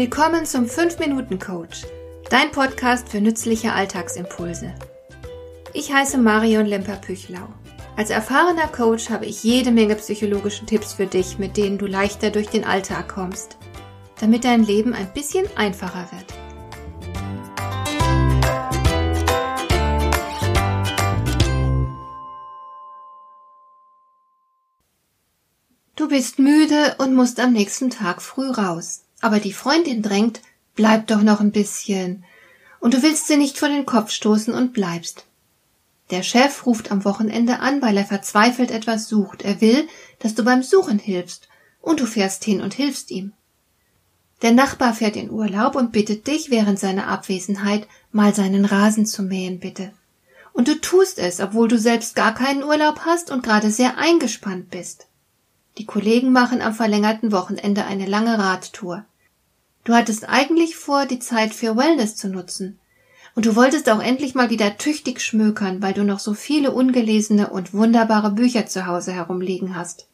Willkommen zum 5-Minuten-Coach, dein Podcast für nützliche Alltagsimpulse. Ich heiße Marion Lemper-Püchlau. Als erfahrener Coach habe ich jede Menge psychologische Tipps für dich, mit denen du leichter durch den Alltag kommst, damit dein Leben ein bisschen einfacher wird. Du bist müde und musst am nächsten Tag früh raus. Aber die Freundin drängt, bleib doch noch ein bisschen. Und du willst sie nicht vor den Kopf stoßen und bleibst. Der Chef ruft am Wochenende an, weil er verzweifelt etwas sucht. Er will, dass du beim Suchen hilfst. Und du fährst hin und hilfst ihm. Der Nachbar fährt in Urlaub und bittet dich während seiner Abwesenheit mal seinen Rasen zu mähen, bitte. Und du tust es, obwohl du selbst gar keinen Urlaub hast und gerade sehr eingespannt bist. Die Kollegen machen am verlängerten Wochenende eine lange Radtour. Du hattest eigentlich vor, die Zeit für Wellness zu nutzen. Und du wolltest auch endlich mal wieder tüchtig schmökern, weil du noch so viele ungelesene und wunderbare Bücher zu Hause herumliegen hast.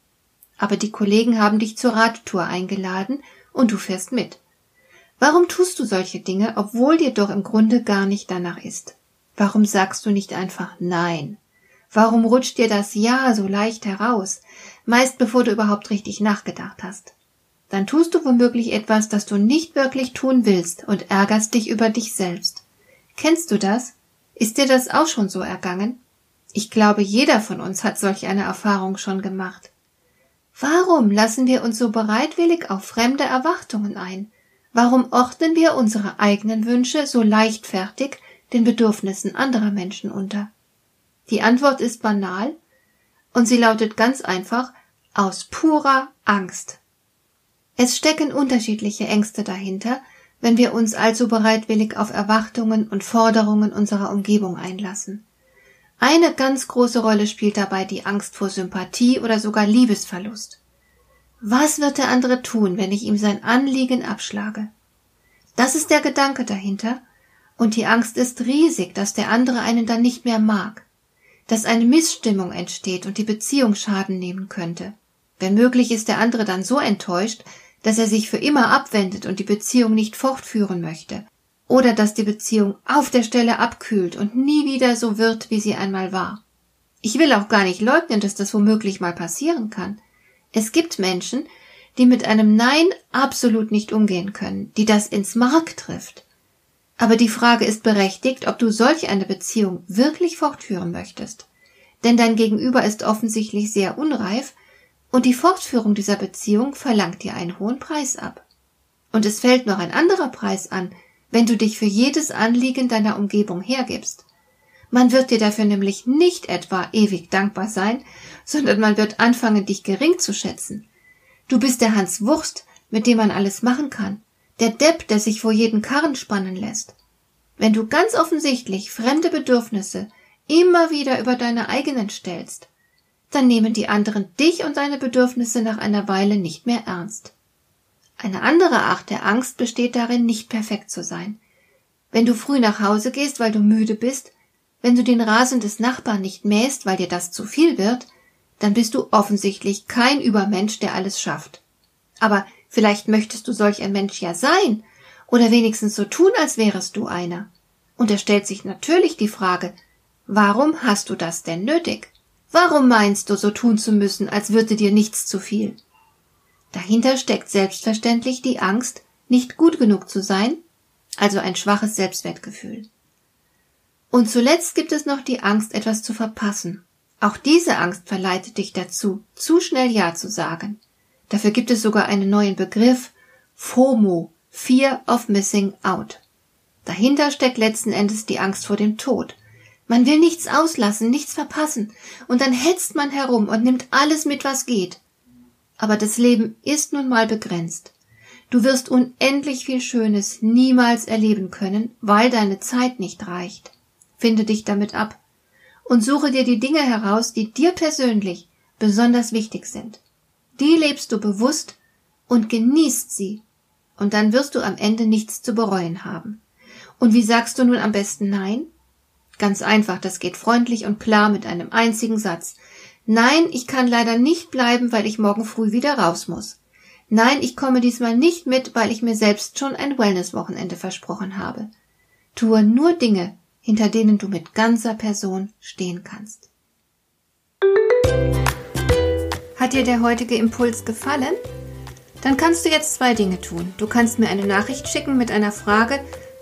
Aber die Kollegen haben dich zur Radtour eingeladen und du fährst mit. Warum tust du solche Dinge, obwohl dir doch im Grunde gar nicht danach ist? Warum sagst du nicht einfach Nein? Warum rutscht dir das Ja so leicht heraus, meist bevor du überhaupt richtig nachgedacht hast? Dann tust du womöglich etwas, das du nicht wirklich tun willst und ärgerst dich über dich selbst. Kennst du das? Ist dir das auch schon so ergangen? Ich glaube, jeder von uns hat solch eine Erfahrung schon gemacht. Warum lassen wir uns so bereitwillig auf fremde Erwartungen ein? Warum ordnen wir unsere eigenen Wünsche so leichtfertig den Bedürfnissen anderer Menschen unter? Die Antwort ist banal und sie lautet ganz einfach aus purer Angst. Es stecken unterschiedliche Ängste dahinter, wenn wir uns allzu bereitwillig auf Erwartungen und Forderungen unserer Umgebung einlassen. Eine ganz große Rolle spielt dabei die Angst vor Sympathie oder sogar Liebesverlust. Was wird der andere tun, wenn ich ihm sein Anliegen abschlage? Das ist der Gedanke dahinter, und die Angst ist riesig, dass der andere einen dann nicht mehr mag, dass eine Missstimmung entsteht und die Beziehung Schaden nehmen könnte. Wenn möglich ist der andere dann so enttäuscht, dass er sich für immer abwendet und die Beziehung nicht fortführen möchte, oder dass die Beziehung auf der Stelle abkühlt und nie wieder so wird, wie sie einmal war. Ich will auch gar nicht leugnen, dass das womöglich mal passieren kann. Es gibt Menschen, die mit einem Nein absolut nicht umgehen können, die das ins Mark trifft. Aber die Frage ist berechtigt, ob du solch eine Beziehung wirklich fortführen möchtest. Denn dein Gegenüber ist offensichtlich sehr unreif und die Fortführung dieser Beziehung verlangt dir einen hohen Preis ab. Und es fällt noch ein anderer Preis an, wenn du dich für jedes Anliegen deiner Umgebung hergibst. Man wird dir dafür nämlich nicht etwa ewig dankbar sein, sondern man wird anfangen, dich gering zu schätzen. Du bist der Hans Wurst, mit dem man alles machen kann, der Depp, der sich vor jeden Karren spannen lässt. Wenn du ganz offensichtlich fremde Bedürfnisse immer wieder über deine eigenen stellst, dann nehmen die anderen dich und deine Bedürfnisse nach einer Weile nicht mehr ernst. Eine andere Art der Angst besteht darin, nicht perfekt zu sein. Wenn du früh nach Hause gehst, weil du müde bist, wenn du den Rasen des Nachbarn nicht mähst, weil dir das zu viel wird, dann bist du offensichtlich kein Übermensch, der alles schafft. Aber vielleicht möchtest du solch ein Mensch ja sein, oder wenigstens so tun, als wärest du einer. Und es stellt sich natürlich die Frage, warum hast du das denn nötig? Warum meinst du, so tun zu müssen, als würde dir nichts zu viel? Dahinter steckt selbstverständlich die Angst, nicht gut genug zu sein, also ein schwaches Selbstwertgefühl. Und zuletzt gibt es noch die Angst, etwas zu verpassen. Auch diese Angst verleitet dich dazu, zu schnell Ja zu sagen. Dafür gibt es sogar einen neuen Begriff, FOMO, Fear of Missing Out. Dahinter steckt letzten Endes die Angst vor dem Tod, man will nichts auslassen, nichts verpassen, und dann hetzt man herum und nimmt alles mit, was geht. Aber das Leben ist nun mal begrenzt. Du wirst unendlich viel Schönes niemals erleben können, weil deine Zeit nicht reicht. Finde dich damit ab und suche dir die Dinge heraus, die dir persönlich besonders wichtig sind. Die lebst du bewusst und genießt sie, und dann wirst du am Ende nichts zu bereuen haben. Und wie sagst du nun am besten Nein? Ganz einfach, das geht freundlich und klar mit einem einzigen Satz. Nein, ich kann leider nicht bleiben, weil ich morgen früh wieder raus muss. Nein, ich komme diesmal nicht mit, weil ich mir selbst schon ein Wellness-Wochenende versprochen habe. Tue nur Dinge, hinter denen du mit ganzer Person stehen kannst. Hat dir der heutige Impuls gefallen? Dann kannst du jetzt zwei Dinge tun. Du kannst mir eine Nachricht schicken mit einer Frage,